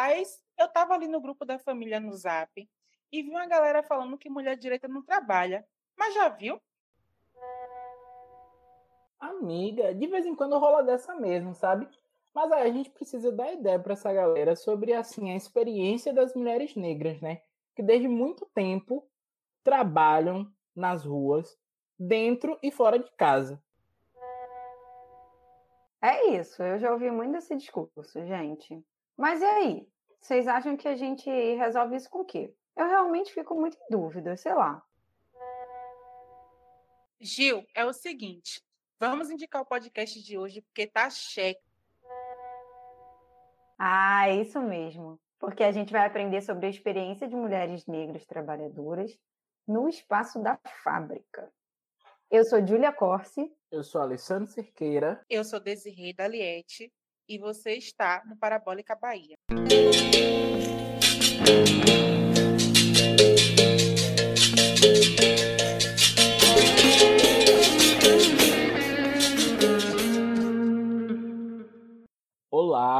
Rapaz, eu estava ali no grupo da família no Zap e vi uma galera falando que mulher direita não trabalha. Mas já viu? Amiga, de vez em quando rola dessa mesmo, sabe? Mas aí a gente precisa dar ideia para essa galera sobre assim a experiência das mulheres negras, né? Que desde muito tempo trabalham nas ruas, dentro e fora de casa. É isso, eu já ouvi muito esse discurso, gente. Mas e aí? Vocês acham que a gente resolve isso com o quê? Eu realmente fico muito em dúvida, sei lá. Gil, é o seguinte, vamos indicar o podcast de hoje porque tá cheque. Ah, é isso mesmo. Porque a gente vai aprender sobre a experiência de mulheres negras trabalhadoras no espaço da fábrica. Eu sou Júlia Corsi. Eu sou Alessandro Cerqueira. Eu sou Desirê Daliette. E você está no Parabólica Bahia.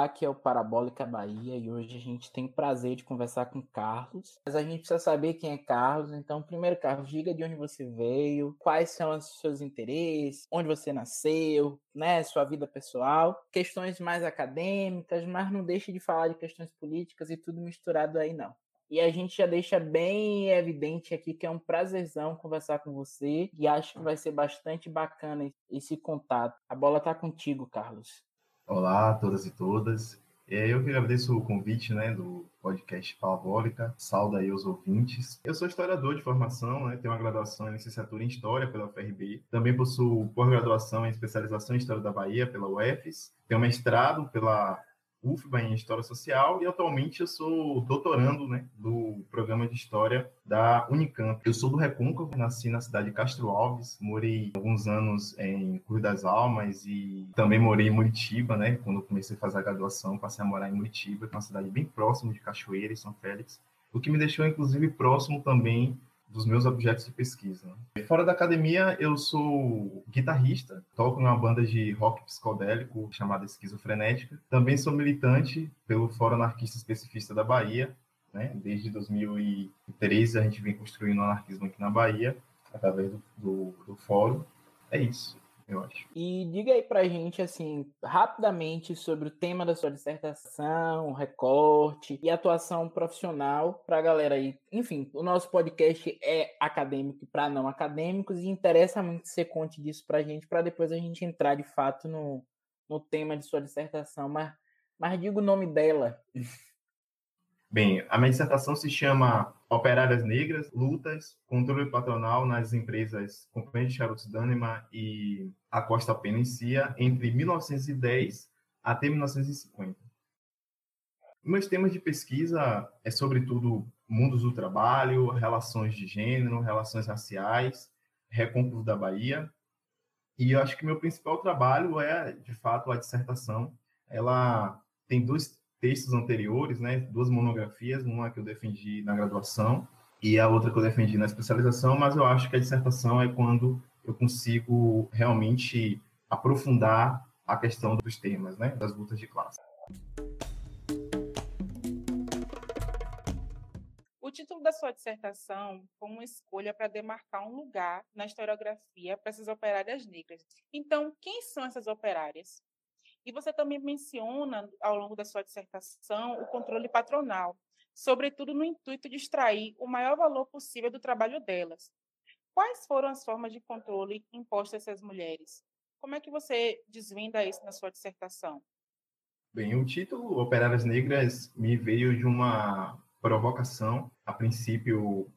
Olá, aqui é o Parabólica Bahia e hoje a gente tem prazer de conversar com Carlos. Mas a gente precisa saber quem é Carlos. Então, primeiro, Carlos, diga de onde você veio, quais são os seus interesses, onde você nasceu, né, sua vida pessoal, questões mais acadêmicas, mas não deixe de falar de questões políticas e tudo misturado aí não. E a gente já deixa bem evidente aqui que é um prazerzão conversar com você e acho que vai ser bastante bacana esse contato. A bola tá contigo, Carlos. Olá a todas e todas. Eu que agradeço o convite né, do podcast Parabólica, salve aí os ouvintes. Eu sou historiador de formação, né, tenho uma graduação em licenciatura em História pela UFRB, também possuo pós-graduação em especialização em História da Bahia pela UFES, tenho mestrado pela UFBA em História Social e atualmente eu sou doutorando né, do programa de História da Unicamp. Eu sou do Recôncavo, nasci na cidade de Castro Alves, morei alguns anos em Cruz das Almas e também morei em Muritiba, né? Quando comecei a fazer a graduação, passei a morar em Muritiba, que é uma cidade bem próxima de Cachoeira e São Félix, o que me deixou inclusive próximo também dos meus objetos de pesquisa. Fora da academia, eu sou guitarrista, toco numa banda de rock psicodélico chamada Esquizofrenética. Também sou militante pelo Fórum Anarquista Especificista da Bahia. Né? Desde 2013 a gente vem construindo o anarquismo aqui na Bahia, através do, do, do fórum. É isso eu acho. E diga aí pra gente, assim, rapidamente sobre o tema da sua dissertação, recorte e atuação profissional pra galera aí. Enfim, o nosso podcast é acadêmico para não acadêmicos e interessa muito que você conte disso pra gente, para depois a gente entrar de fato no, no tema de sua dissertação. Mas, mas diga o nome dela. Bem, a minha dissertação se chama Operárias Negras, Lutas, Controle Patronal nas Empresas Companhia de Charutos Dânima e a Costa Penencia entre 1910 até 1950. Meus temas de pesquisa é sobretudo mundos do trabalho, relações de gênero, relações raciais, recôncavo da Bahia. E eu acho que meu principal trabalho é, de fato, a dissertação. Ela tem dois textos anteriores, né, duas monografias, uma que eu defendi na graduação e a outra que eu defendi na especialização, mas eu acho que a dissertação é quando eu consigo realmente aprofundar a questão dos temas, né, das lutas de classe. O título da sua dissertação foi uma escolha para demarcar um lugar na historiografia para essas operárias negras. Então, quem são essas operárias? E você também menciona, ao longo da sua dissertação, o controle patronal, sobretudo no intuito de extrair o maior valor possível do trabalho delas. Quais foram as formas de controle impostas a essas mulheres? Como é que você desvenda isso na sua dissertação? Bem, o título Operárias Negras me veio de uma provocação. A princípio,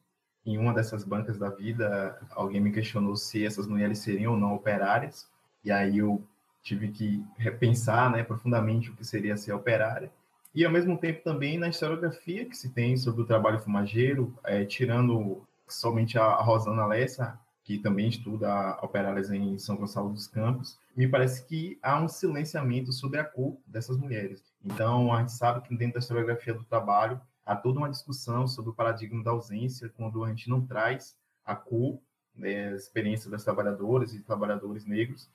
em uma dessas bancas da vida, alguém me questionou se essas mulheres seriam ou não operárias. E aí eu tive que repensar né, profundamente o que seria ser operária. E, ao mesmo tempo, também na historiografia que se tem sobre o trabalho fumageiro, é, tirando somente a Rosana Lessa, que também estuda operárias em São Gonçalo dos Campos, me parece que há um silenciamento sobre a cor dessas mulheres. Então, a gente sabe que dentro da historiografia do trabalho há toda uma discussão sobre o paradigma da ausência, quando a gente não traz a cor, né, a experiência das trabalhadoras e trabalhadores negros,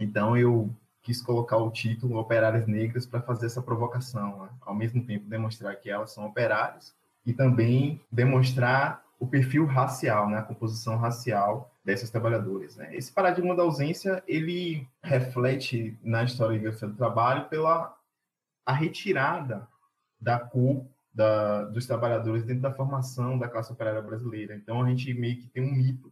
então, eu quis colocar o título Operárias Negras para fazer essa provocação, né? ao mesmo tempo demonstrar que elas são operárias e também demonstrar o perfil racial, né, a composição racial dessas trabalhadoras. Né? Esse paradigma da ausência ele reflete na história do trabalho pela a retirada da cor da, dos trabalhadores dentro da formação da classe operária brasileira. Então a gente meio que tem um mito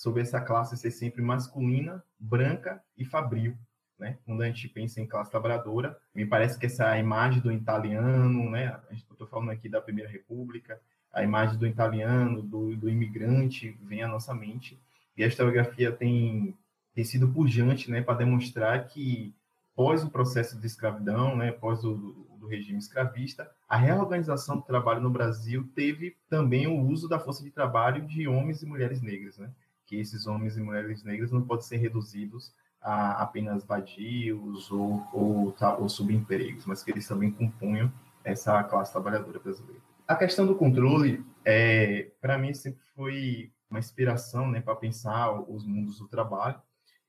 sobre essa classe ser sempre masculina, branca e fabril. Né? Quando a gente pensa em classe trabalhadora, me parece que essa imagem do italiano, né? Estou falando aqui da Primeira República, a imagem do italiano, do, do imigrante, vem à nossa mente. E a historiografia tem, tem sido pujante né, para demonstrar que, pós o processo de escravidão, né, pós o do regime escravista, a reorganização do trabalho no Brasil teve também o uso da força de trabalho de homens e mulheres negras, né? Que esses homens e mulheres negras não podem ser reduzidos a apenas vadios ou, ou, ou subempregos, mas que eles também compunham essa classe trabalhadora brasileira. A questão do controle, é, para mim, sempre foi uma inspiração né, para pensar os mundos do trabalho.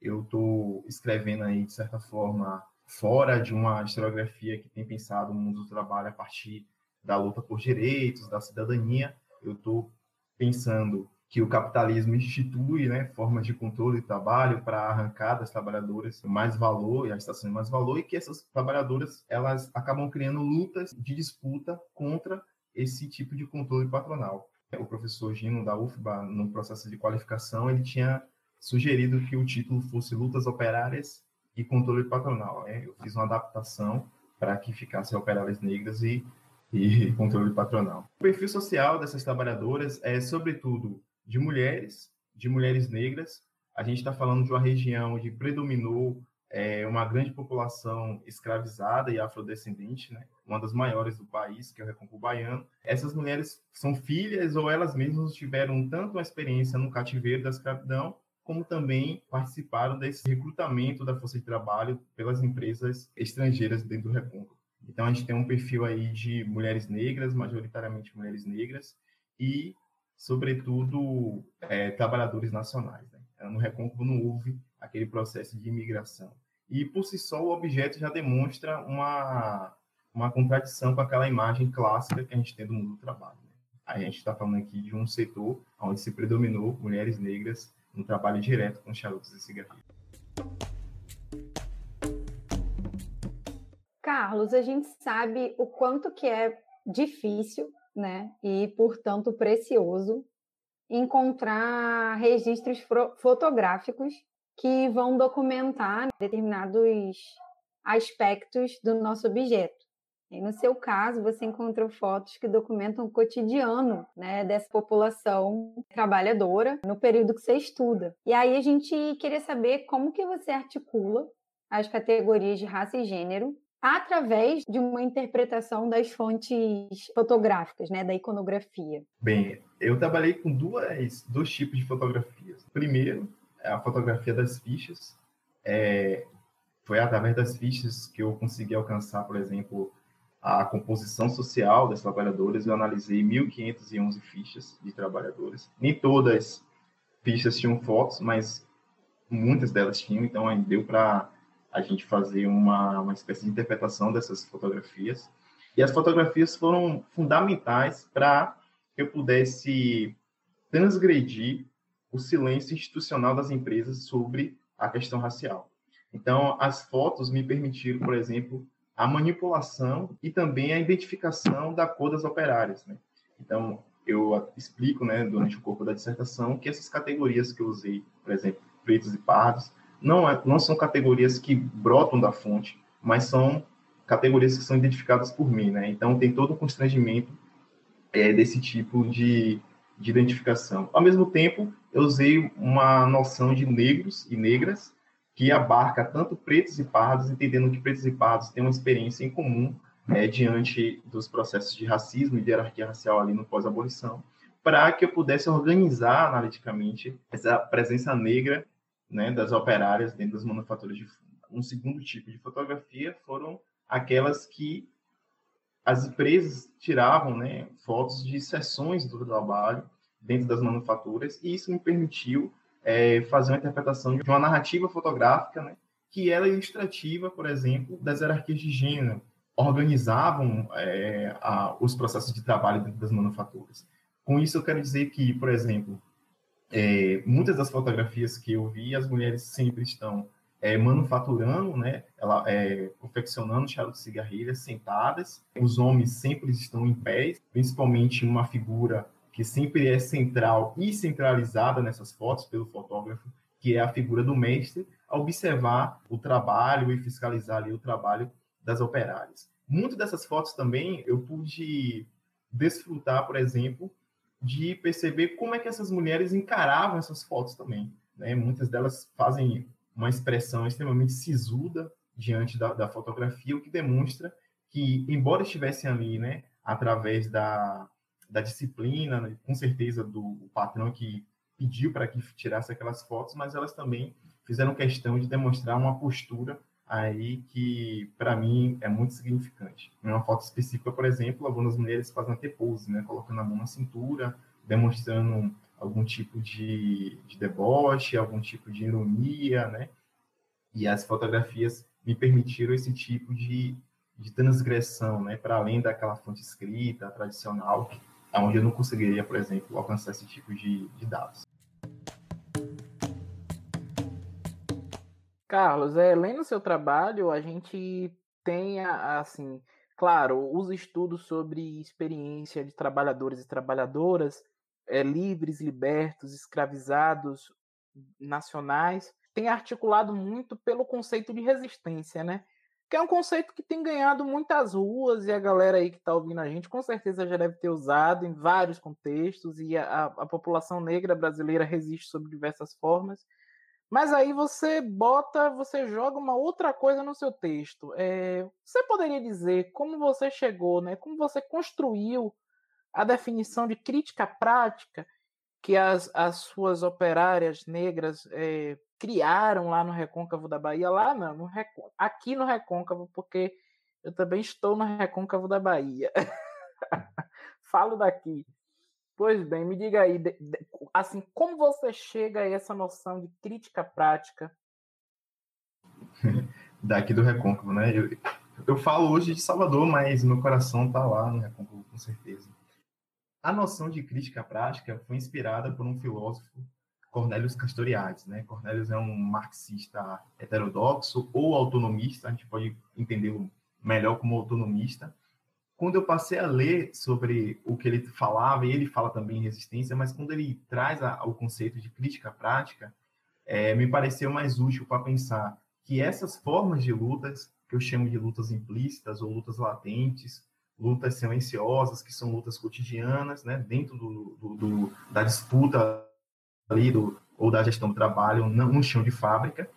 Eu estou escrevendo aí, de certa forma, fora de uma historiografia que tem pensado o mundo do trabalho a partir da luta por direitos, da cidadania. Eu estou pensando que o capitalismo institui né, formas de controle do trabalho para arrancar das trabalhadoras mais valor e a estação de mais valor e que essas trabalhadoras elas acabam criando lutas de disputa contra esse tipo de controle patronal. O professor Gino da UFBA, no processo de qualificação, ele tinha sugerido que o título fosse Lutas Operárias e Controle Patronal. Né? Eu fiz uma adaptação para que ficasse Operárias Negras e, e Controle Patronal. O perfil social dessas trabalhadoras é, sobretudo, de mulheres, de mulheres negras. A gente está falando de uma região onde predominou é, uma grande população escravizada e afrodescendente, né? uma das maiores do país, que é o Recôncavo Baiano. Essas mulheres são filhas ou elas mesmas tiveram tanto uma experiência no cativeiro da escravidão, como também participaram desse recrutamento da força de trabalho pelas empresas estrangeiras dentro do Recôncavo. Então, a gente tem um perfil aí de mulheres negras, majoritariamente mulheres negras, e, sobretudo, é, trabalhadores nacionais. Né? No Recôncavo não houve aquele processo de imigração. E, por si só, o objeto já demonstra uma, uma contradição com aquela imagem clássica que a gente tem do mundo do trabalho. Né? A gente está falando aqui de um setor onde se predominou mulheres negras no trabalho direto com charutos e cigarrilhos. Carlos, a gente sabe o quanto que é difícil, né, e portanto precioso encontrar registros fotográficos que vão documentar determinados aspectos do nosso objeto. E no seu caso, você encontrou fotos que documentam o cotidiano né, dessa população trabalhadora no período que você estuda. E aí a gente queria saber como que você articula as categorias de raça e gênero através de uma interpretação das fontes fotográficas, né, da iconografia. Bem, eu trabalhei com duas, dois tipos de fotografias. Primeiro, a fotografia das fichas. É, foi através das fichas que eu consegui alcançar, por exemplo, a composição social das trabalhadoras. Eu analisei 1.511 fichas de trabalhadores. Nem todas fichas tinham fotos, mas muitas delas tinham, então deu para a gente fazer uma, uma espécie de interpretação dessas fotografias. E as fotografias foram fundamentais para que eu pudesse transgredir o silêncio institucional das empresas sobre a questão racial. Então, as fotos me permitiram, por exemplo, a manipulação e também a identificação da cor das operárias. Né? Então, eu explico, né, durante o corpo da dissertação, que essas categorias que eu usei, por exemplo, pretos e pardos, não, é, não são categorias que brotam da fonte, mas são categorias que são identificadas por mim. Né? Então, tem todo o constrangimento é, desse tipo de, de identificação. Ao mesmo tempo, eu usei uma noção de negros e negras que abarca tanto pretos e pardos, entendendo que pretos e pardos têm uma experiência em comum é, diante dos processos de racismo e de hierarquia racial ali no pós-abolição, para que eu pudesse organizar analiticamente essa presença negra né, das operárias dentro das manufaturas de fundo. Um segundo tipo de fotografia foram aquelas que as empresas tiravam né, fotos de sessões do trabalho dentro das manufaturas, e isso me permitiu é, fazer uma interpretação de uma narrativa fotográfica, né, que era ilustrativa, por exemplo, das hierarquias de gênero, organizavam é, a, os processos de trabalho dentro das manufaturas. Com isso, eu quero dizer que, por exemplo, é, muitas das fotografias que eu vi, as mulheres sempre estão é, manufaturando, né, ela, é, confeccionando charuto de cigarrilha sentadas. Os homens sempre estão em pé, principalmente uma figura que sempre é central e centralizada nessas fotos pelo fotógrafo, que é a figura do mestre, a observar o trabalho e fiscalizar ali o trabalho das operárias. Muitas dessas fotos também eu pude desfrutar, por exemplo, de perceber como é que essas mulheres encaravam essas fotos também. Né? Muitas delas fazem uma expressão extremamente sisuda diante da, da fotografia, o que demonstra que, embora estivessem ali, né, através da, da disciplina, né, com certeza do patrão que pediu para que tirasse aquelas fotos, mas elas também fizeram questão de demonstrar uma postura aí que, para mim, é muito significante. Em uma foto específica, por exemplo, algumas mulheres fazem até pose, né, colocando a mão na cintura, demonstrando algum tipo de, de deboche, algum tipo de ironia, né? E as fotografias me permitiram esse tipo de, de transgressão, né? Para além daquela fonte escrita, tradicional, onde eu não conseguiria, por exemplo, alcançar esse tipo de, de dados. Carlos, é, lendo seu trabalho, a gente tem, assim, claro, os estudos sobre experiência de trabalhadores e trabalhadoras, é, livres, libertos, escravizados, nacionais, tem articulado muito pelo conceito de resistência, né? Que é um conceito que tem ganhado muitas ruas e a galera aí que está ouvindo a gente com certeza já deve ter usado em vários contextos e a, a população negra brasileira resiste sob diversas formas. Mas aí você bota, você joga uma outra coisa no seu texto. É, você poderia dizer como você chegou, né? Como você construiu a definição de crítica prática que as, as suas operárias negras é, criaram lá no Recôncavo da Bahia, lá não, no aqui no Recôncavo, porque eu também estou no Recôncavo da Bahia. Falo daqui. Pois bem, me diga aí, de, de, assim, como você chega a essa noção de crítica prática? Daqui do Recôncavo, né? Eu, eu falo hoje de Salvador, mas meu coração está lá no Recôncavo, com certeza. A noção de crítica prática foi inspirada por um filósofo, Cornelius Castoriadis. Né? Cornelius é um marxista heterodoxo ou autonomista, a gente pode entendê-lo melhor como autonomista. Quando eu passei a ler sobre o que ele falava, e ele fala também em resistência, mas quando ele traz a, o conceito de crítica prática, é, me pareceu mais útil para pensar que essas formas de lutas, que eu chamo de lutas implícitas ou lutas latentes, lutas silenciosas, que são lutas cotidianas, né, dentro do, do, do da disputa ali do, ou da gestão do trabalho no chão de fábrica.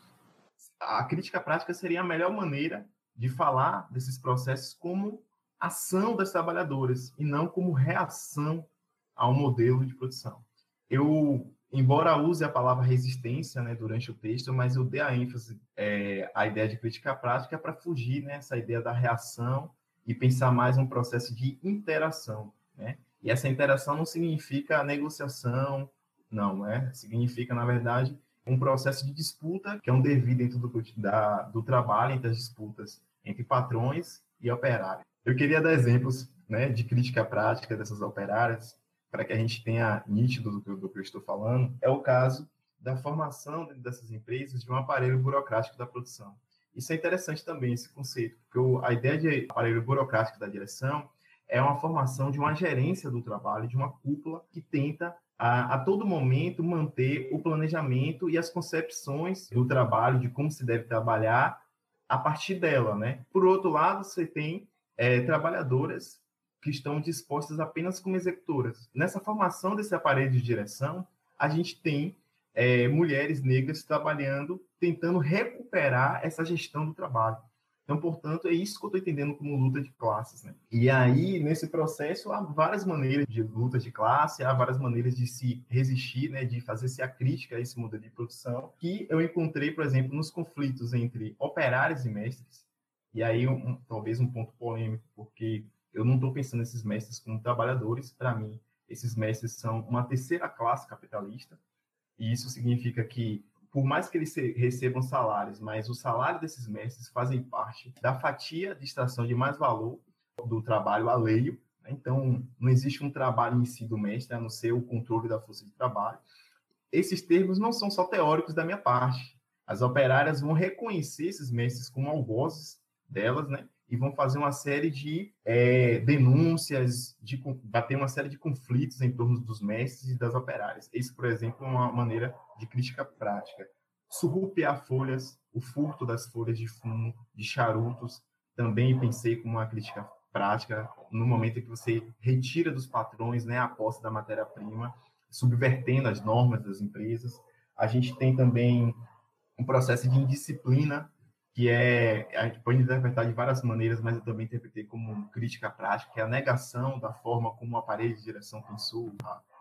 A crítica prática seria a melhor maneira de falar desses processos como ação das trabalhadoras e não como reação ao modelo de produção. Eu, embora use a palavra resistência né, durante o texto, mas eu dei a ênfase é, à ideia de crítica prática para fugir né, ideia da reação e pensar mais um processo de interação, né? E essa interação não significa negociação, não, é? Significa, na verdade, um processo de disputa, que é um devido dentro do, da, do trabalho, entre as disputas entre patrões e operários. Eu queria dar exemplos né, de crítica prática dessas operárias, para que a gente tenha nítido do, do que eu estou falando. É o caso da formação dessas empresas de um aparelho burocrático da produção. Isso é interessante também, esse conceito, porque a ideia de aparelho burocrático da direção é uma formação de uma gerência do trabalho, de uma cúpula que tenta a, a, todo momento manter o planejamento e as concepções do trabalho, de como se deve trabalhar a partir dela, né? Por outro lado, você tem é, trabalhadoras que estão dispostas apenas como executoras. Nessa formação desse aparelho de direção, a gente tem é, mulheres negras trabalhando, tentando recuperar essa gestão do trabalho. Então, portanto, é isso que eu estou entendendo como luta de classes. Né? E aí, nesse processo, há várias maneiras de luta de classe, há várias maneiras de se resistir, né, de fazer-se a crítica a esse modelo de produção, que eu encontrei, por exemplo, nos conflitos entre operários e mestres. E aí, um, talvez um ponto polêmico, porque eu não estou pensando nesses mestres como trabalhadores. Para mim, esses mestres são uma terceira classe capitalista, e isso significa que por mais que eles recebam salários, mas o salário desses mestres fazem parte da fatia de extração de mais valor do trabalho alheio. Né? Então, não existe um trabalho em si do mestre, a não ser o controle da força de trabalho. Esses termos não são só teóricos da minha parte. As operárias vão reconhecer esses mestres como algozes delas, né? e vão fazer uma série de é, denúncias, de bater uma série de conflitos em torno dos mestres e das operárias. Isso, por exemplo, é uma maneira de crítica prática. Surrupiar folhas, o furto das folhas de fumo, de charutos, também pensei como uma crítica prática, no momento em que você retira dos patrões né, a posse da matéria-prima, subvertendo as normas das empresas. A gente tem também um processo de indisciplina que é, a gente pode interpretar de várias maneiras, mas eu também interpretei como crítica prática, que é a negação da forma como o aparelho de direção pensou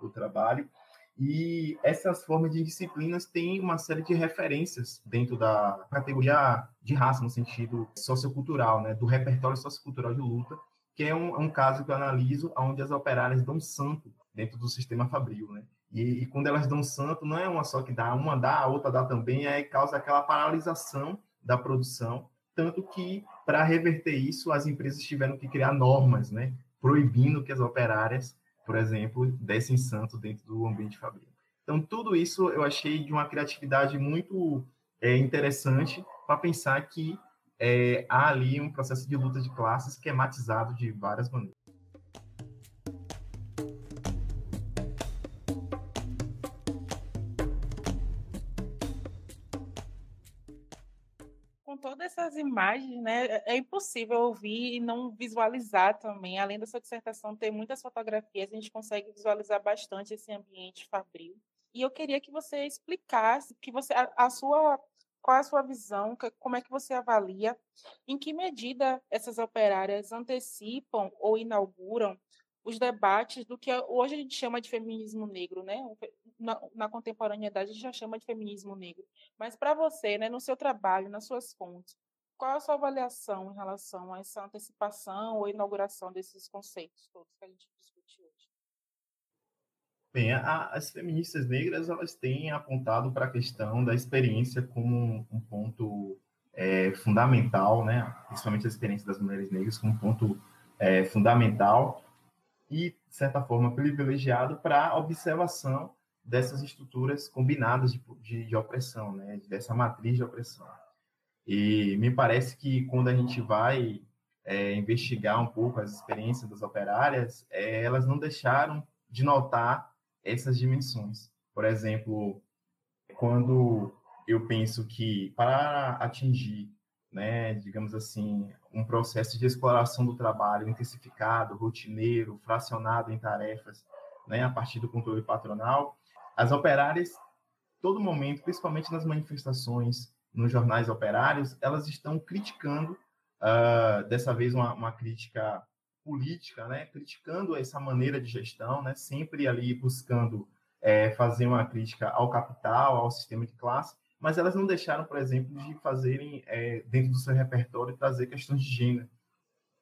o trabalho. E essas formas de disciplinas têm uma série de referências dentro da categoria de raça, no sentido sociocultural, né, do repertório sociocultural de luta, que é um, é um caso que eu analiso onde as operárias dão santo dentro do sistema fabril, né? E, e, quando elas dão santo, não é uma só que dá, uma dá, a outra dá também, aí causa aquela paralisação da produção, tanto que, para reverter isso, as empresas tiveram que criar normas, né, proibindo que as operárias, por exemplo, dessem santo dentro do ambiente fabril. Então, tudo isso eu achei de uma criatividade muito é, interessante para pensar que é, há ali um processo de luta de classes esquematizado de várias maneiras. Essas imagens, né, é, é impossível ouvir e não visualizar também. Além da sua dissertação ter muitas fotografias, a gente consegue visualizar bastante esse ambiente fabril. E eu queria que você explicasse que você a, a sua qual é a sua visão, como é que você avalia, em que medida essas operárias antecipam ou inauguram os debates do que hoje a gente chama de feminismo negro, né? Na, na contemporaneidade a gente já chama de feminismo negro. Mas para você, né, no seu trabalho, nas suas fontes, qual é a sua avaliação em relação a essa antecipação ou inauguração desses conceitos todos que a gente discute hoje? Bem, a, as feministas negras elas têm apontado para a questão da experiência como um ponto é, fundamental, né? Principalmente a experiência das mulheres negras como um ponto é, fundamental e, de certa forma, privilegiado para a observação dessas estruturas combinadas de, de, de, opressão, né? dessa matriz de opressão. E me parece que quando a gente vai é, investigar um pouco as experiências das operárias, é, elas não deixaram de notar essas dimensões. Por exemplo, quando eu penso que para atingir, né, digamos assim, um processo de exploração do trabalho intensificado, rotineiro, fracionado em tarefas, né, a partir do controle patronal, as operárias, todo momento, principalmente nas manifestações, nos jornais operários, elas estão criticando, uh, dessa vez uma, uma, crítica política, né, criticando essa maneira de gestão, né, sempre ali buscando é, fazer uma crítica ao capital, ao sistema de classe, mas elas não deixaram, por exemplo, de fazerem, é, dentro do seu repertório, trazer questões de gênero,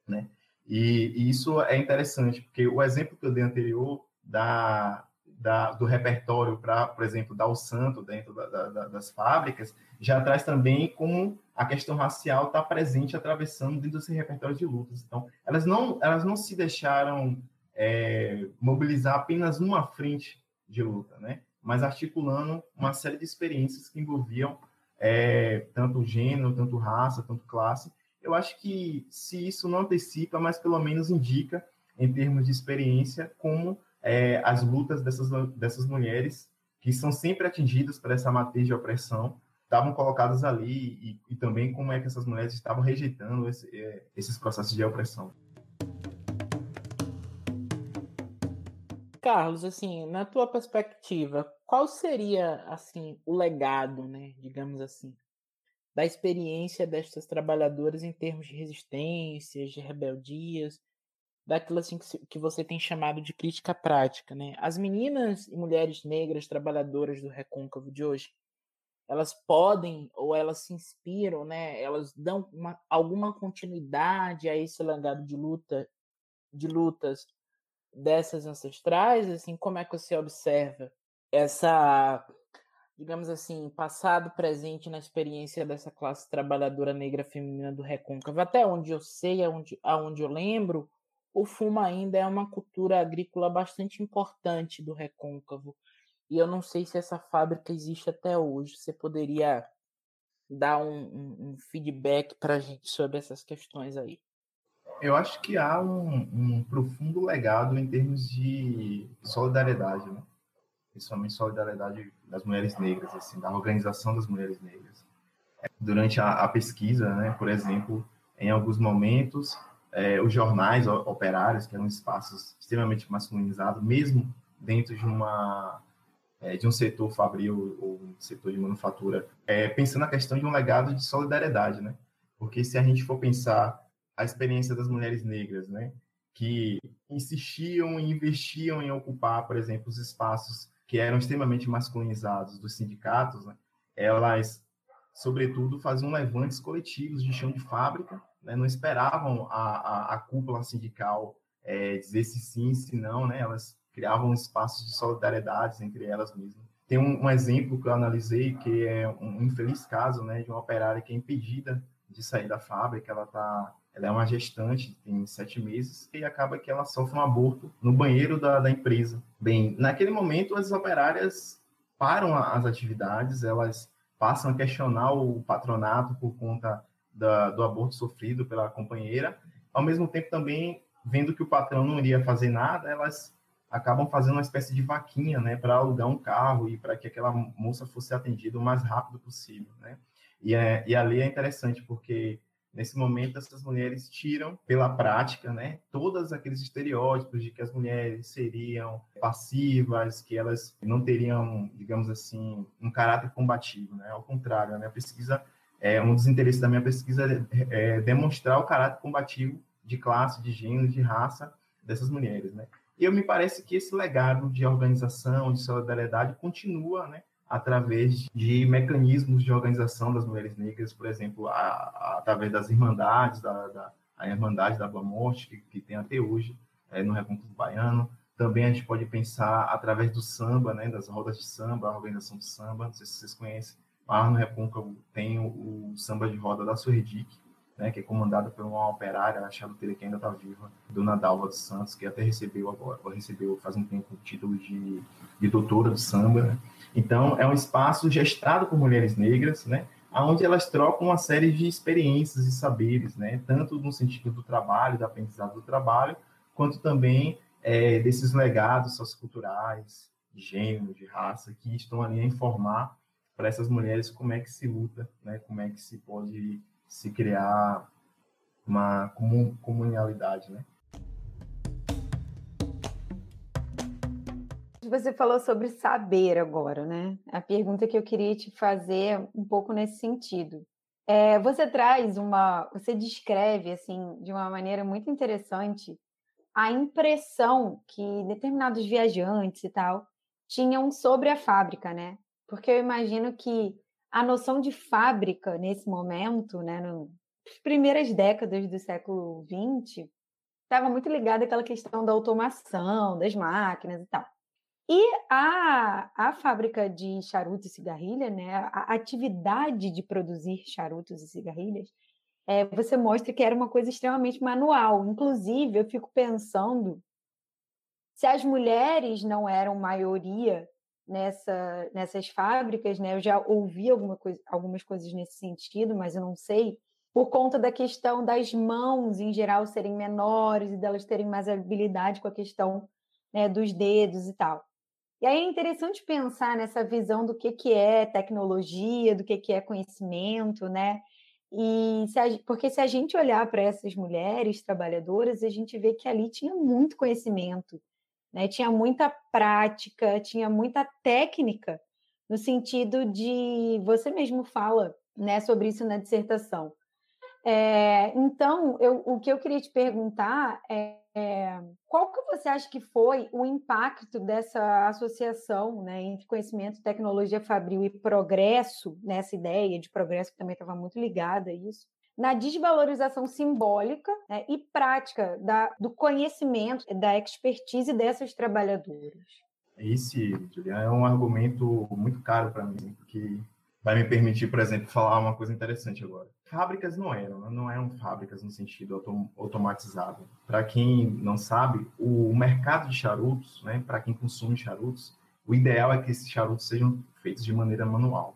né? E, e, isso é interessante, porque o exemplo que eu dei anterior da, da do repertório para, por exemplo, dar o santo dentro da, da, das fábricas, já traz também como a questão racial está presente, atravessando dentro desse repertório de lutas. Então, elas não, elas não se deixaram é, mobilizar apenas uma frente de luta, né? mas articulando uma série de experiências que envolviam é, tanto gênero, tanto raça, tanto classe. Eu acho que se isso não antecipa, mas pelo menos indica, em termos de experiência, como é, as lutas dessas, dessas mulheres, que são sempre atingidas por essa matriz de opressão, estavam colocadas ali e, e também como é que essas mulheres estavam rejeitando esse, é, esses processos de opressão. Carlos, assim, na tua perspectiva, qual seria assim o legado, né, digamos assim, da experiência destas trabalhadoras em termos de resistências, de rebeldias, daquilo assim que, que você tem chamado de crítica prática, né? As meninas e mulheres negras trabalhadoras do recôncavo de hoje, elas podem ou elas se inspiram, né? Elas dão uma, alguma continuidade a esse legado de luta, de lutas dessas ancestrais, assim, como é que você observa essa, digamos assim, passado, presente na experiência dessa classe trabalhadora negra feminina do Recôncavo. Até onde eu sei, aonde, aonde eu lembro, o fumo ainda é uma cultura agrícola bastante importante do Recôncavo. E eu não sei se essa fábrica existe até hoje. Você poderia dar um, um, um feedback para a gente sobre essas questões aí? Eu acho que há um, um profundo legado em termos de solidariedade, né? principalmente solidariedade das mulheres negras, assim, da organização das mulheres negras. Durante a, a pesquisa, né, por exemplo, em alguns momentos, é, os jornais operários, que eram espaços extremamente masculinizados, mesmo dentro de uma é, de um setor fabril ou um setor de manufatura, é, pensando na questão de um legado de solidariedade, né? Porque se a gente for pensar a experiência das mulheres negras, né, que insistiam e investiam em ocupar, por exemplo, os espaços que eram extremamente masculinizados dos sindicatos, né, elas, sobretudo, faziam levantes coletivos de chão de fábrica, né, não esperavam a, a, a cúpula sindical é, dizer se sim, se não, né, elas criavam espaços de solidariedade entre elas mesmas. Tem um, um, exemplo que eu analisei, que é um infeliz caso né, de uma operária que é impedida de sair da fábrica, ela está ela é uma gestante, tem sete meses, e acaba que ela sofre um aborto no banheiro da, da empresa. Bem, naquele momento, as operárias param as atividades, elas passam a questionar o patronato por conta da, do aborto sofrido pela companheira, ao mesmo tempo também vendo que o patrão não iria fazer nada, elas acabam fazendo uma espécie de vaquinha, né, para alugar um carro e para que aquela moça fosse atendida o mais rápido possível, né? E, é, e ali é interessante porque Nesse momento, essas mulheres tiram, pela prática, né, todos aqueles estereótipos de que as mulheres seriam passivas, que elas não teriam, digamos assim, um caráter combativo. Né? Ao contrário, a minha pesquisa, é, um dos interesses da minha pesquisa é, é demonstrar o caráter combativo de classe, de gênero, de raça dessas mulheres. Né? E me parece que esse legado de organização, de solidariedade, continua né, através de mecanismos de organização das mulheres negras, por exemplo, a, a, através das irmandades, da, da, a Irmandade da Boa Morte, que, que tem até hoje é, no Recôncavo Baiano. Também a gente pode pensar através do samba, né, das rodas de samba, a organização de samba, não sei se vocês conhecem, lá no Recôncavo tem o, o samba de roda da Surdic, né, que é comandada por uma operária, a charuteira que ainda está viva, Dona Dalva dos Santos, que até recebeu agora, recebeu faz um tempo o título de, de doutora do samba, né? Então, é um espaço gestado por mulheres negras, né? onde elas trocam uma série de experiências e saberes, né? Tanto no sentido do trabalho, do aprendizado do trabalho, quanto também é, desses legados socioculturais, de gênero, de raça, que estão ali a informar para essas mulheres como é que se luta, né? Como é que se pode se criar uma comunalidade, né? Você falou sobre saber agora, né? A pergunta que eu queria te fazer é um pouco nesse sentido. É, você traz uma, você descreve assim de uma maneira muito interessante a impressão que determinados viajantes e tal tinham sobre a fábrica, né? Porque eu imagino que a noção de fábrica nesse momento, né, nas primeiras décadas do século XX, estava muito ligada àquela questão da automação, das máquinas e tal. E a, a fábrica de charutos e cigarrilha, né, a atividade de produzir charutos e cigarrilhas, é, você mostra que era uma coisa extremamente manual. Inclusive, eu fico pensando se as mulheres não eram maioria nessa, nessas fábricas, né? Eu já ouvi alguma coisa, algumas coisas nesse sentido, mas eu não sei, por conta da questão das mãos em geral serem menores e delas terem mais habilidade com a questão né, dos dedos e tal. E aí é interessante pensar nessa visão do que, que é tecnologia, do que, que é conhecimento, né? E se a, porque se a gente olhar para essas mulheres trabalhadoras, a gente vê que ali tinha muito conhecimento, né? tinha muita prática, tinha muita técnica, no sentido de você mesmo fala né, sobre isso na dissertação. É, então, eu, o que eu queria te perguntar é é, qual que você acha que foi o impacto dessa associação né, entre conhecimento, tecnologia fabril e progresso, nessa ideia de progresso que também estava muito ligada a isso, na desvalorização simbólica né, e prática da, do conhecimento, da expertise dessas trabalhadoras? esse, Julian, é um argumento muito caro para mim, porque vai me permitir, por exemplo, falar uma coisa interessante agora. Fábricas não eram, né? não eram fábricas no sentido autom automatizado. Para quem não sabe, o mercado de charutos, né, para quem consome charutos, o ideal é que esses charutos sejam feitos de maneira manual.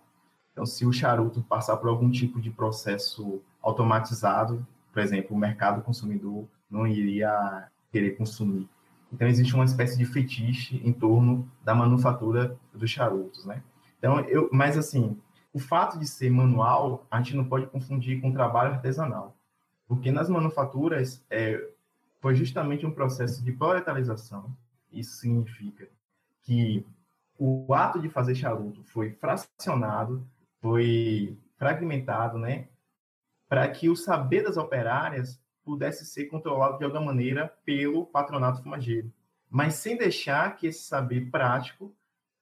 Então, se o charuto passar por algum tipo de processo automatizado, por exemplo, o mercado consumidor não iria querer consumir. Então, existe uma espécie de fetiche em torno da manufatura dos charutos, né? Então, eu, mas assim, o fato de ser manual, a gente não pode confundir com trabalho artesanal, porque nas manufaturas é, foi justamente um processo de proletarização. Isso significa que o ato de fazer charuto foi fracionado, foi fragmentado, né, para que o saber das operárias pudesse ser controlado de alguma maneira pelo patronato fumageiro, mas sem deixar que esse saber prático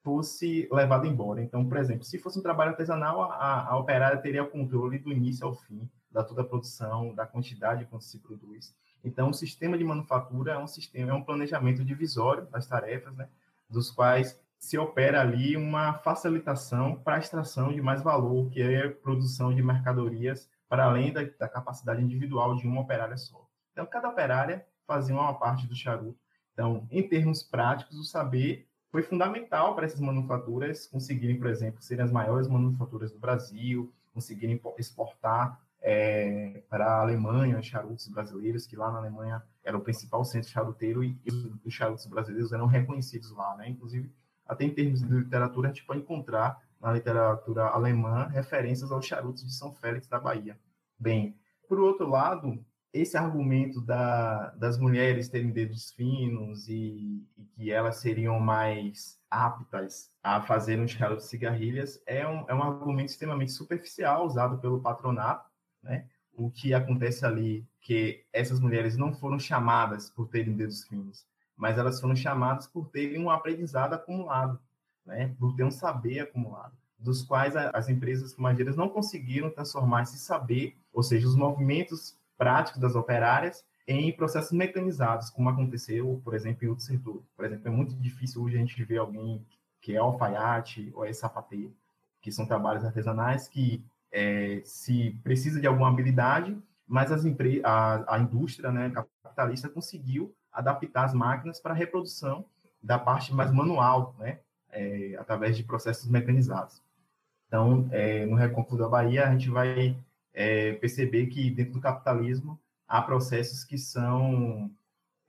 fosse levado embora. Então, por exemplo, se fosse um trabalho artesanal, a, a operária teria o controle do início ao fim da toda a produção, da quantidade quanto se produz. Então, o sistema de manufatura é um sistema, é um planejamento divisório das tarefas, né, dos quais se opera ali uma facilitação para a extração de mais valor, que é a produção de mercadorias para além da, da capacidade individual de uma operária só. Então, cada operária fazia uma parte do charuto. Então, em termos práticos, o saber foi fundamental para essas manufaturas conseguirem, por exemplo, serem as maiores manufaturas do Brasil, conseguirem exportar é, para a Alemanha os charutos brasileiros, que lá na Alemanha era o principal centro charuteiro e, os charutos brasileiros eram reconhecidos lá, né? Inclusive, até em termos de literatura, a gente pode encontrar na literatura alemã referências aos charutos de São Félix da Bahia. Bem, por outro lado, esse argumento da, das mulheres terem dedos finos e, e, que elas seriam mais aptas a fazer um charuto de cigarrilhas é um, é um argumento extremamente superficial usado pelo patronato, né? O que acontece ali que essas mulheres não foram chamadas por terem dedos finos, mas elas foram chamadas por terem um aprendizado acumulado, né? Por ter um saber acumulado, dos quais as empresas fumageiras não conseguiram transformar esse saber, ou seja, os movimentos práticos das operárias em processos mecanizados, como aconteceu, por exemplo, em outros setores. Por exemplo, é muito difícil hoje a gente ver alguém que é alfaiate ou é sapateiro, que são trabalhos artesanais que é, se precisa de alguma habilidade, mas as a, a indústria né, capitalista conseguiu adaptar as máquinas para a reprodução da parte mais manual, né, é, através de processos mecanizados. Então, é, no Recôncavo da Bahia, a gente vai é, perceber que dentro do capitalismo há processos que são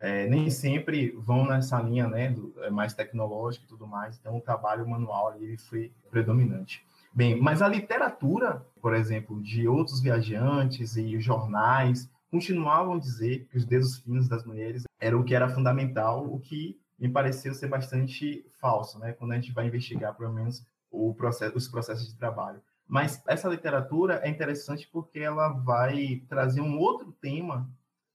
é, nem sempre vão nessa linha né, do, é, mais tecnológica e tudo mais, então o trabalho manual ali foi predominante. Bem, mas a literatura, por exemplo, de outros viajantes e jornais continuavam a dizer que os dedos finos das mulheres era o que era fundamental, o que me pareceu ser bastante falso, né? Quando a gente vai investigar, pelo menos, processo, os processos de trabalho. Mas essa literatura é interessante porque ela vai trazer um outro tema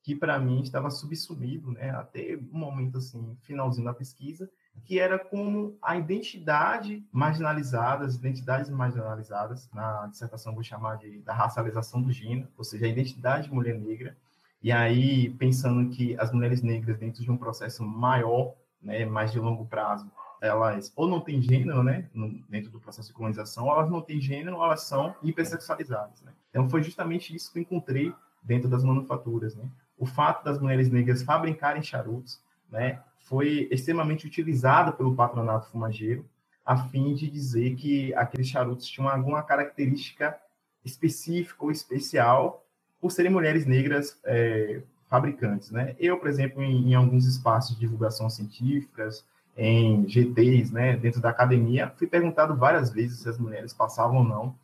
que para mim estava subsumido, né, até um momento assim, finalzinho da pesquisa, que era como a identidade marginalizada, as identidades marginalizadas, na dissertação vou chamar de da racialização do gênero, ou seja, a identidade de mulher negra, e aí pensando que as mulheres negras dentro de um processo maior, né, mais de longo prazo, elas ou não têm gênero, né, dentro do processo de colonização, ou elas não têm gênero, ou elas são hipersexualizadas, né? Então foi justamente isso que eu encontrei dentro das manufaturas, né? O fato das mulheres negras fabricarem charutos, né, foi extremamente utilizado pelo patronato fumageiro a fim de dizer que aqueles charutos tinham alguma característica específica ou especial por serem mulheres negras é, fabricantes, né? Eu, por exemplo, em, em alguns espaços de divulgação científicas, em GTs, né, dentro da academia, fui perguntado várias vezes se as mulheres passavam ou não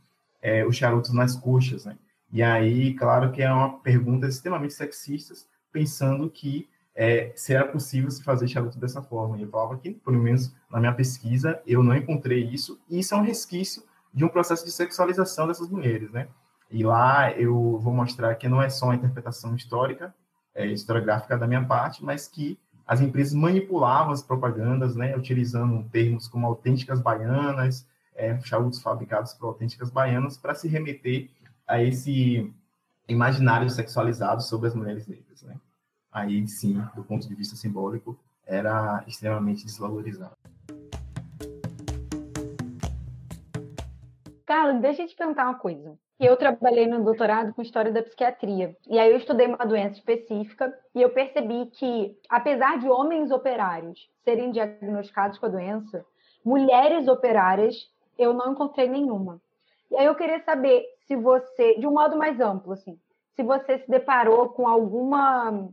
é, os charutos nas coxas, né? E aí, claro que é uma pergunta extremamente sexista, pensando que é, se era possível se fazer charuto dessa forma. E eu falava que, pelo menos na minha pesquisa, eu não encontrei isso, e isso é um resquício de um processo de sexualização dessas mulheres, né? E lá eu vou mostrar que não é só uma interpretação histórica, é, historiográfica da minha parte, mas que as empresas manipulavam as propagandas, né, utilizando termos como autênticas baianas, é, charutos fabricados por autênticas baianas, para se remeter a esse imaginário sexualizado sobre as mulheres negras. Né? Aí, sim, do ponto de vista simbólico, era extremamente desvalorizado. Carlos, deixa eu te perguntar uma coisa. Eu trabalhei no doutorado com história da psiquiatria. E aí eu estudei uma doença específica e eu percebi que, apesar de homens operários serem diagnosticados com a doença, mulheres operárias eu não encontrei nenhuma. E aí eu queria saber se você, de um modo mais amplo, assim, se você se deparou com alguma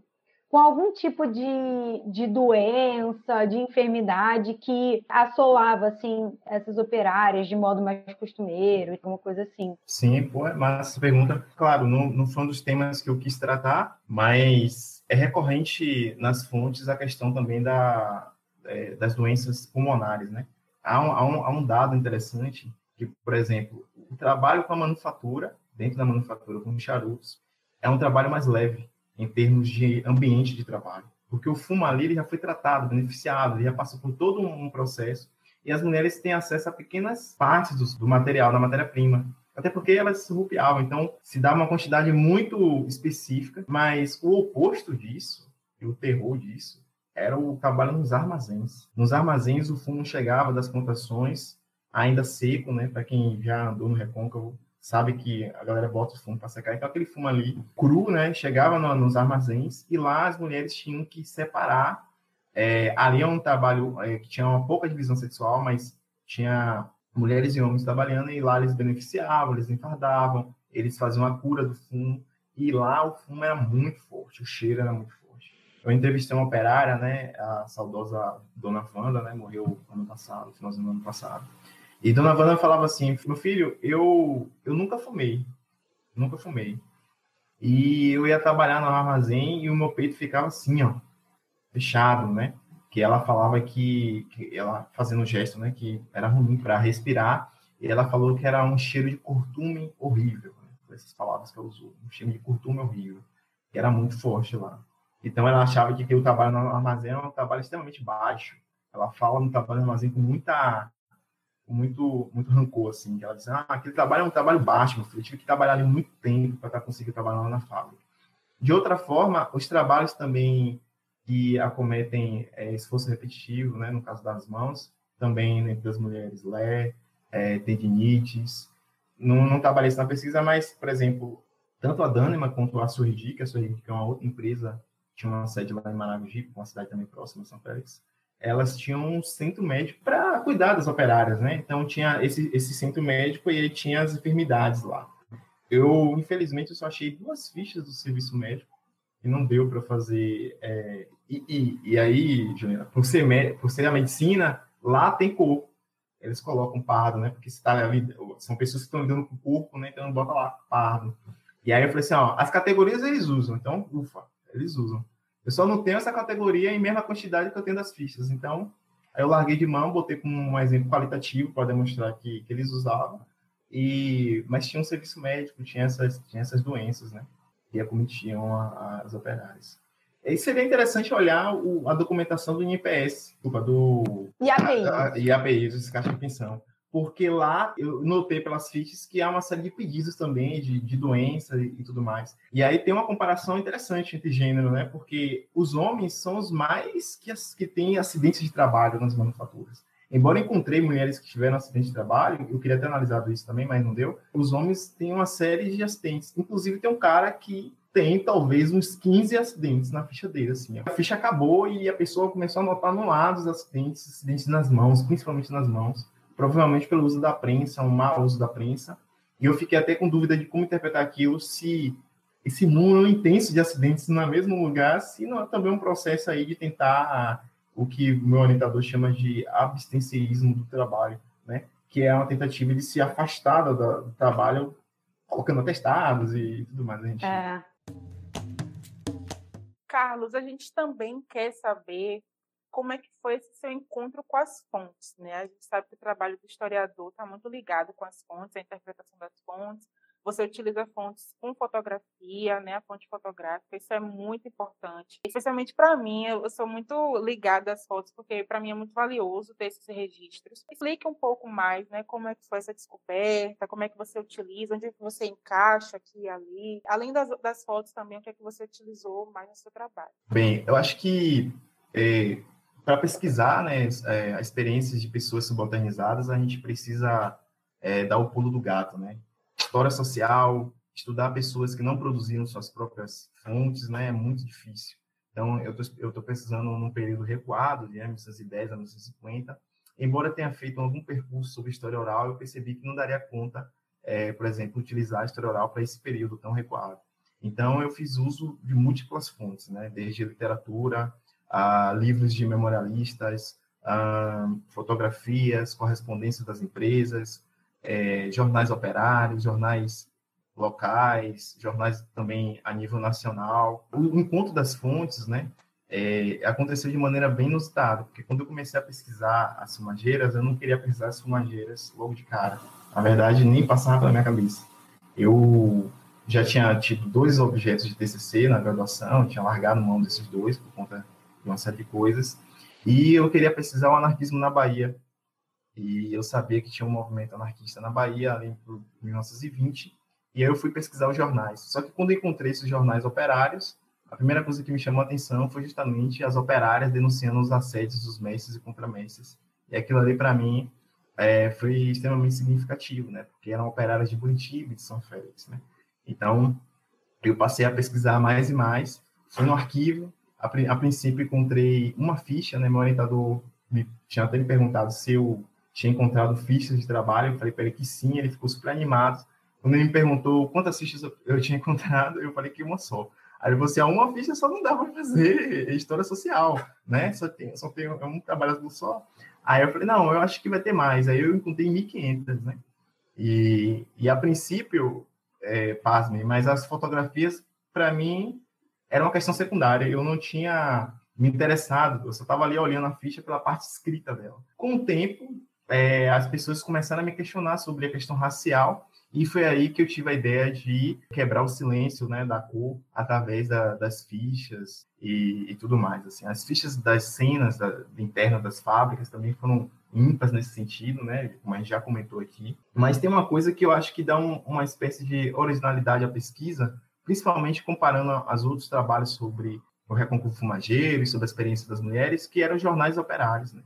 com algum tipo de, de doença, de enfermidade que assolava assim essas operárias de modo mais costumeiro, alguma coisa assim. Sim, pô, é mas essa pergunta, claro, não, não foi um dos temas que eu quis tratar, mas é recorrente nas fontes a questão também da, é, das doenças pulmonares, né? Há um, há, um, há um dado interessante que, por exemplo, o trabalho com a manufatura, dentro da manufatura com charutos, é um trabalho mais leve em termos de ambiente de trabalho. Porque o fumo ali ele já foi tratado, beneficiado, ele já passou por todo um processo. E as mulheres têm acesso a pequenas partes do, do material, da matéria-prima. Até porque elas se rupiavam, então se dá uma quantidade muito específica, mas o oposto disso, e o terror disso, era o trabalho nos armazéns. Nos armazéns o fumo chegava das plantações ainda seco, né? Para quem já andou no recôncavo, sabe que a galera bota o fumo para secar. Então, aquele fumo ali, cru, né? Chegava no, nos armazéns e lá as mulheres tinham que separar. É, ali é um trabalho é, que tinha uma pouca divisão sexual, mas tinha mulheres e homens trabalhando e lá eles beneficiavam, eles enfardavam, eles faziam a cura do fumo e lá o fumo era muito forte, o cheiro era muito forte. Eu entrevistei uma operária, né? A saudosa Dona Wanda, né? Morreu ano passado, finalzinho do ano passado. E Dona Wanda falava assim, meu filho, eu, eu nunca fumei, nunca fumei. E eu ia trabalhar no armazém e o meu peito ficava assim, ó, fechado, né? Que ela falava que, que ela fazendo gesto, né? Que era ruim para respirar. E ela falou que era um cheiro de curtume horrível. Né? Essas palavras que ela usou, um cheiro de curtume horrível. Que era muito forte lá. Então ela achava que o trabalho no armazém era um trabalho extremamente baixo. Ela fala no trabalho no armazém com muita muito muito rancor, assim, que ela diz, ah, aquele trabalho é um trabalho baixo, eu tive que trabalhar ali muito tempo para conseguir trabalhar lá na fábrica. De outra forma, os trabalhos também que acometem é, esforço repetitivo, né, no caso das mãos, também entre as mulheres, lé, é, tendinites, não, não trabalhei isso na pesquisa, mas, por exemplo, tanto a Dânima quanto a Surdi, que a Surdi que é uma outra empresa, tinha uma sede lá em Maragogi, uma cidade também próxima, São Félix, elas tinham um centro médico para cuidar das operárias, né? Então tinha esse, esse centro médico e tinha as enfermidades lá. Eu, infelizmente, eu só achei duas fichas do serviço médico e não deu para fazer. É, e, e, e, aí, Juliana, por ser, por ser a medicina, lá tem corpo. Eles colocam pardo, né? Porque está ali, são pessoas que estão lidando com o corpo, né? Então bota lá pardo. E aí eu falei assim, ó, as categorias eles usam, então, ufa, eles usam. Eu só não tenho essa categoria em mesma quantidade que eu tenho das fichas. Então, aí eu larguei de mão, botei como um exemplo qualitativo para demonstrar que, que eles usavam. E, mas tinha um serviço médico, tinha essas, tinha essas doenças, né? E acometiam as operárias. E seria interessante olhar o, a documentação do INPS, do IAPI, IAPI, dos caixas de pensão porque lá eu notei pelas fichas que há uma série de pedidos também de, de doença e, e, tudo mais. E aí tem uma comparação interessante entre gênero, né? Porque os homens são os mais que, que têm acidentes de trabalho nas manufaturas. Embora encontrei mulheres que tiveram acidente de trabalho, eu queria ter analisado isso também, mas não deu. Os homens têm uma série de acidentes. Inclusive, tem um cara que tem talvez uns 15 acidentes na ficha dele, assim. A ficha acabou e a pessoa começou a notar no lado os acidentes, acidentes nas mãos, principalmente nas mãos provavelmente pelo uso da prensa, um mau uso da prensa. E eu fiquei até com dúvida de como interpretar aquilo, se esse número intenso de acidentes no mesmo lugar, se não é também um processo aí de tentar o que o meu orientador chama de abstencionismo do trabalho, né? Que é uma tentativa de se afastar do, do trabalho, colocando atestados e tudo mais. A gente... É. Carlos, a gente também quer saber como é que foi esse seu encontro com as fontes, né? A gente sabe que o trabalho do historiador está muito ligado com as fontes, a interpretação das fontes. Você utiliza fontes com fotografia, né? A fonte fotográfica, isso é muito importante. Especialmente para mim, eu sou muito ligada às fotos, porque para mim é muito valioso ter esses registros. Explique um pouco mais, né? Como é que foi essa descoberta, como é que você utiliza, onde é que você encaixa aqui e ali. Além das, das fotos também, o que é que você utilizou mais no seu trabalho? Bem, eu acho que é para pesquisar né, é, experiências de pessoas subalternizadas, a gente precisa é, dar o pulo do gato, né? História social, estudar pessoas que não produziram suas próprias fontes, né? É muito difícil. Então, eu tô, eu tô precisando num período recuado, de 1910 a 1950. Embora tenha feito algum percurso sobre história oral, eu percebi que não daria conta, é, por exemplo, utilizar a história oral para esse período tão recuado. Então, eu fiz uso de múltiplas fontes, né? Desde literatura, livros de memorialistas, fotografias, correspondência das empresas, é, jornais operários, jornais locais, jornais também a nível nacional. O encontro das fontes, né, é, aconteceu de maneira bem inusitada, porque quando eu comecei a pesquisar as fumageiras, eu não queria pesquisar as fumageiras logo de cara. Na verdade, nem passava pela minha cabeça. Eu já tinha tido dois objetos de TCC na graduação, tinha largado mão desses dois por conta uma série de coisas, e eu queria pesquisar o anarquismo na Bahia. E eu sabia que tinha um movimento anarquista na Bahia, ali em 1920, e aí eu fui pesquisar os jornais. Só que quando encontrei esses jornais operários, a primeira coisa que me chamou a atenção foi justamente as operárias denunciando os assédios dos mestres e contramestres. E aquilo ali, para mim, é, foi extremamente significativo, né? Porque eram operárias de Buritiba e de São Félix, né? Então, eu passei a pesquisar mais e mais. Fui no arquivo, a, a princípio encontrei uma ficha, né? Meu orientador me, tinha até me perguntado se eu tinha encontrado fichas de trabalho. Eu falei para ele que sim, ele ficou super animado. Quando ele me perguntou quantas fichas eu tinha encontrado, eu falei que uma só. Aí você, assim, uma ficha só não dá para fazer história social, né? Só tem, só tem um trabalho só. Aí eu falei, não, eu acho que vai ter mais. Aí eu encontrei 1.500, né? E, e a princípio, é, pasmem, mas as fotografias, para mim, era uma questão secundária. Eu não tinha me interessado, eu só estava ali olhando a ficha pela parte escrita dela. Com o tempo, é, as pessoas começaram a me questionar sobre a questão racial, e foi aí que eu tive a ideia de quebrar o silêncio né, da cor através da, das fichas e, e, tudo mais. Assim. As fichas das cenas da, internas das fábricas também foram ímpares nesse sentido, né, como a gente já comentou aqui. Mas tem uma coisa que eu acho que dá um, uma espécie de originalidade à pesquisa, principalmente comparando as outros trabalhos sobre o Reconcurso Fumageiro e sobre a experiência das mulheres, que eram jornais operários. Né?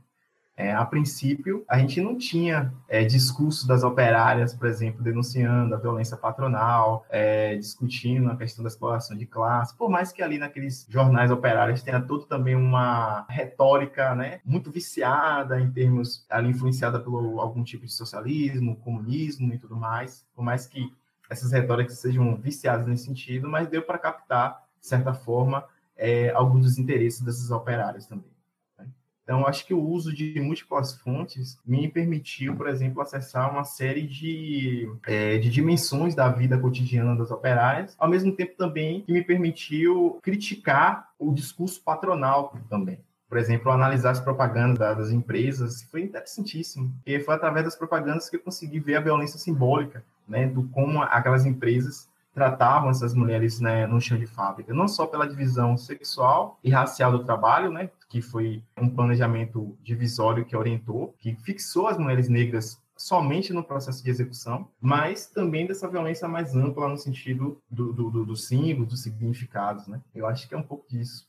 É, a princípio, a gente não tinha é, discurso das operárias, por exemplo, denunciando a violência patronal, é, discutindo a questão da exploração de classe, por mais que ali naqueles jornais operários tenha todo também uma retórica né, muito viciada em termos, ali influenciada por algum tipo de socialismo, comunismo e tudo mais, por mais que essas retóricas sejam viciadas nesse sentido, mas deu para captar, de certa forma, é, alguns dos interesses dessas operárias também. Né? Então, acho que o uso de múltiplas fontes me permitiu, por exemplo, acessar uma série de, é, de dimensões da vida cotidiana das operárias, ao mesmo tempo também que me permitiu criticar o discurso patronal também por exemplo, analisar as propagandas das empresas, foi interessantíssimo. E foi através das propagandas que eu consegui ver a violência simbólica, né, do como aquelas empresas tratavam essas mulheres né, no chão de fábrica, não só pela divisão sexual e racial do trabalho, né, que foi um planejamento divisório que orientou, que fixou as mulheres negras somente no processo de execução, mas também dessa violência mais ampla no sentido do, do, do, do símbolo, dos significados. Né? Eu acho que é um pouco disso.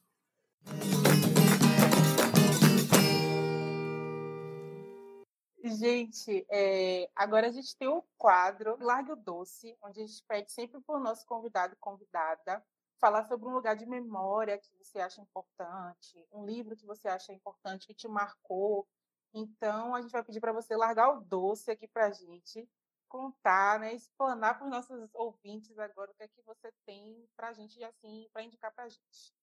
Gente, é, agora a gente tem o quadro Largue o Doce, onde a gente pede sempre para o nosso convidado e convidada falar sobre um lugar de memória que você acha importante, um livro que você acha importante, que te marcou. Então, a gente vai pedir para você largar o doce aqui para a gente, contar, né, explanar para os nossos ouvintes agora o que é que você tem para a gente, assim, para indicar para a gente.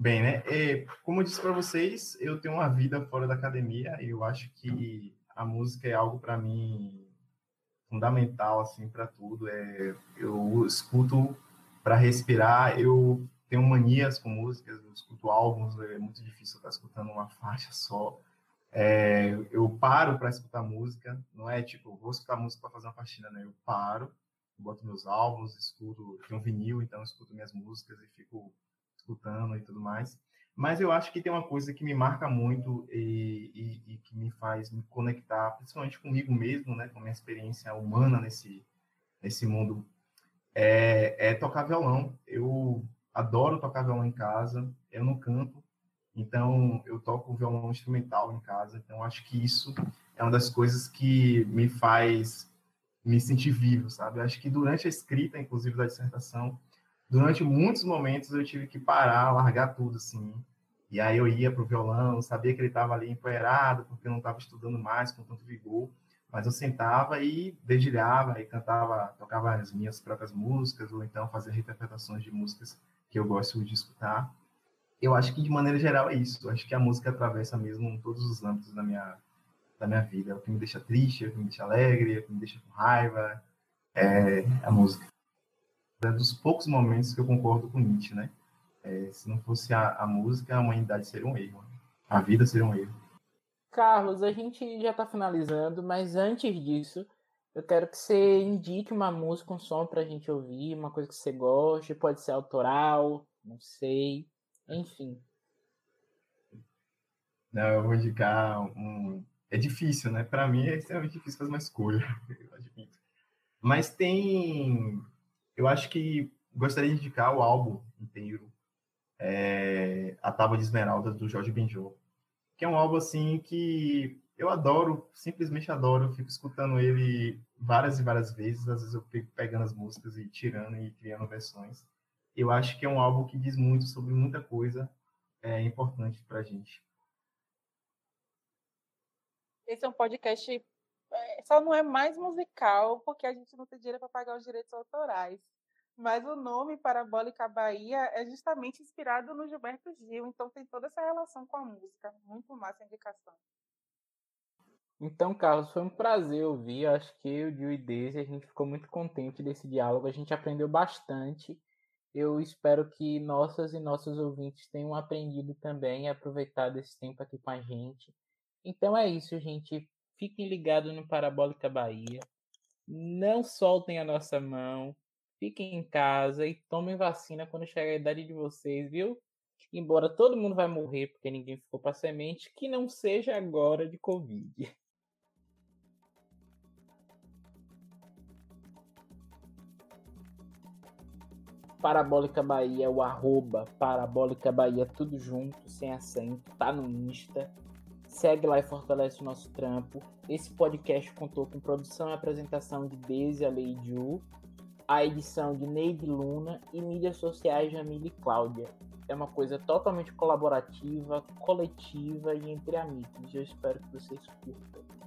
Bem, né? É, como eu disse para vocês, eu tenho uma vida fora da academia e eu acho que a música é algo para mim fundamental assim para tudo. É, eu escuto para respirar, eu tenho manias com músicas, eu escuto álbuns, é muito difícil estar escutando uma faixa só. É, eu paro para escutar música, não é tipo, vou escutar música para fazer uma faxina, né? Eu paro, boto meus álbuns, escuto, tenho um vinil, então escuto minhas músicas e fico escutando e tudo mais. Mas eu acho que tem uma coisa que me marca muito e, e, e, que me faz me conectar, principalmente comigo mesmo, né, com a minha experiência humana nesse, nesse mundo, é, é tocar violão. Eu adoro tocar violão em casa, eu não canto, Então, eu toco violão instrumental em casa. Então, acho que isso é uma das coisas que me faz me sentir vivo, sabe? Acho que durante a escrita, inclusive, da dissertação, durante muitos momentos eu tive que parar, largar tudo, assim. E aí eu ia pro violão, sabia que ele estava ali empoeirado, porque eu não estava estudando mais com tanto vigor. Mas eu sentava e dedilhava e cantava, tocava as minhas próprias músicas, ou então fazia reinterpretações de músicas que eu gosto de escutar. Eu acho que, de maneira geral, é isso. Eu acho que a música atravessa mesmo todos os âmbitos da minha, da minha vida. É o que me deixa triste, é o que me deixa alegre, é o que me deixa com raiva. É a música. É dos poucos momentos que eu concordo com Nietzsche, né? É, se não fosse a, a música, a humanidade seria um erro. A vida seria um erro. Carlos, a gente já está finalizando, mas antes disso, eu quero que você indique uma música, um som para a gente ouvir, uma coisa que você goste, pode ser autoral, não sei, enfim. Não, eu vou indicar um. É difícil, né? Para mim é extremamente difícil fazer uma escolha, eu admito. Mas tem. Eu acho que gostaria de indicar o álbum inteiro, é... A Tábua de Esmeralda, do Jorge Benjol que é um álbum assim que eu adoro, simplesmente adoro, eu fico escutando ele várias e várias vezes, às vezes eu fico pegando as músicas e tirando e criando versões. Eu acho que é um álbum que diz muito sobre muita coisa é importante para a gente. Esse é um podcast, só não é mais musical porque a gente não tem dinheiro para pagar os direitos autorais. Mas o nome Parabólica Bahia é justamente inspirado no Gilberto Gil, então tem toda essa relação com a música. Muito massa a indicação. Então, Carlos, foi um prazer ouvir. Acho que eu, Gil e Daisy, a gente ficou muito contente desse diálogo. A gente aprendeu bastante. Eu espero que nossas e nossos ouvintes tenham aprendido também e aproveitado esse tempo aqui com a gente. Então é isso, gente. Fiquem ligados no Parabólica Bahia. Não soltem a nossa mão fiquem em casa e tomem vacina quando chegar a idade de vocês, viu? Embora todo mundo vai morrer porque ninguém ficou para semente, que não seja agora de Covid. Parabólica Bahia, o arroba Parabólica Bahia, tudo junto, sem acento, tá no Insta. Segue lá e fortalece o nosso trampo. Esse podcast contou com produção e apresentação de Deise Aleiju a edição de Neide Luna e mídias sociais de Amília e Cláudia. É uma coisa totalmente colaborativa, coletiva e entre amigos. Eu espero que vocês curtam.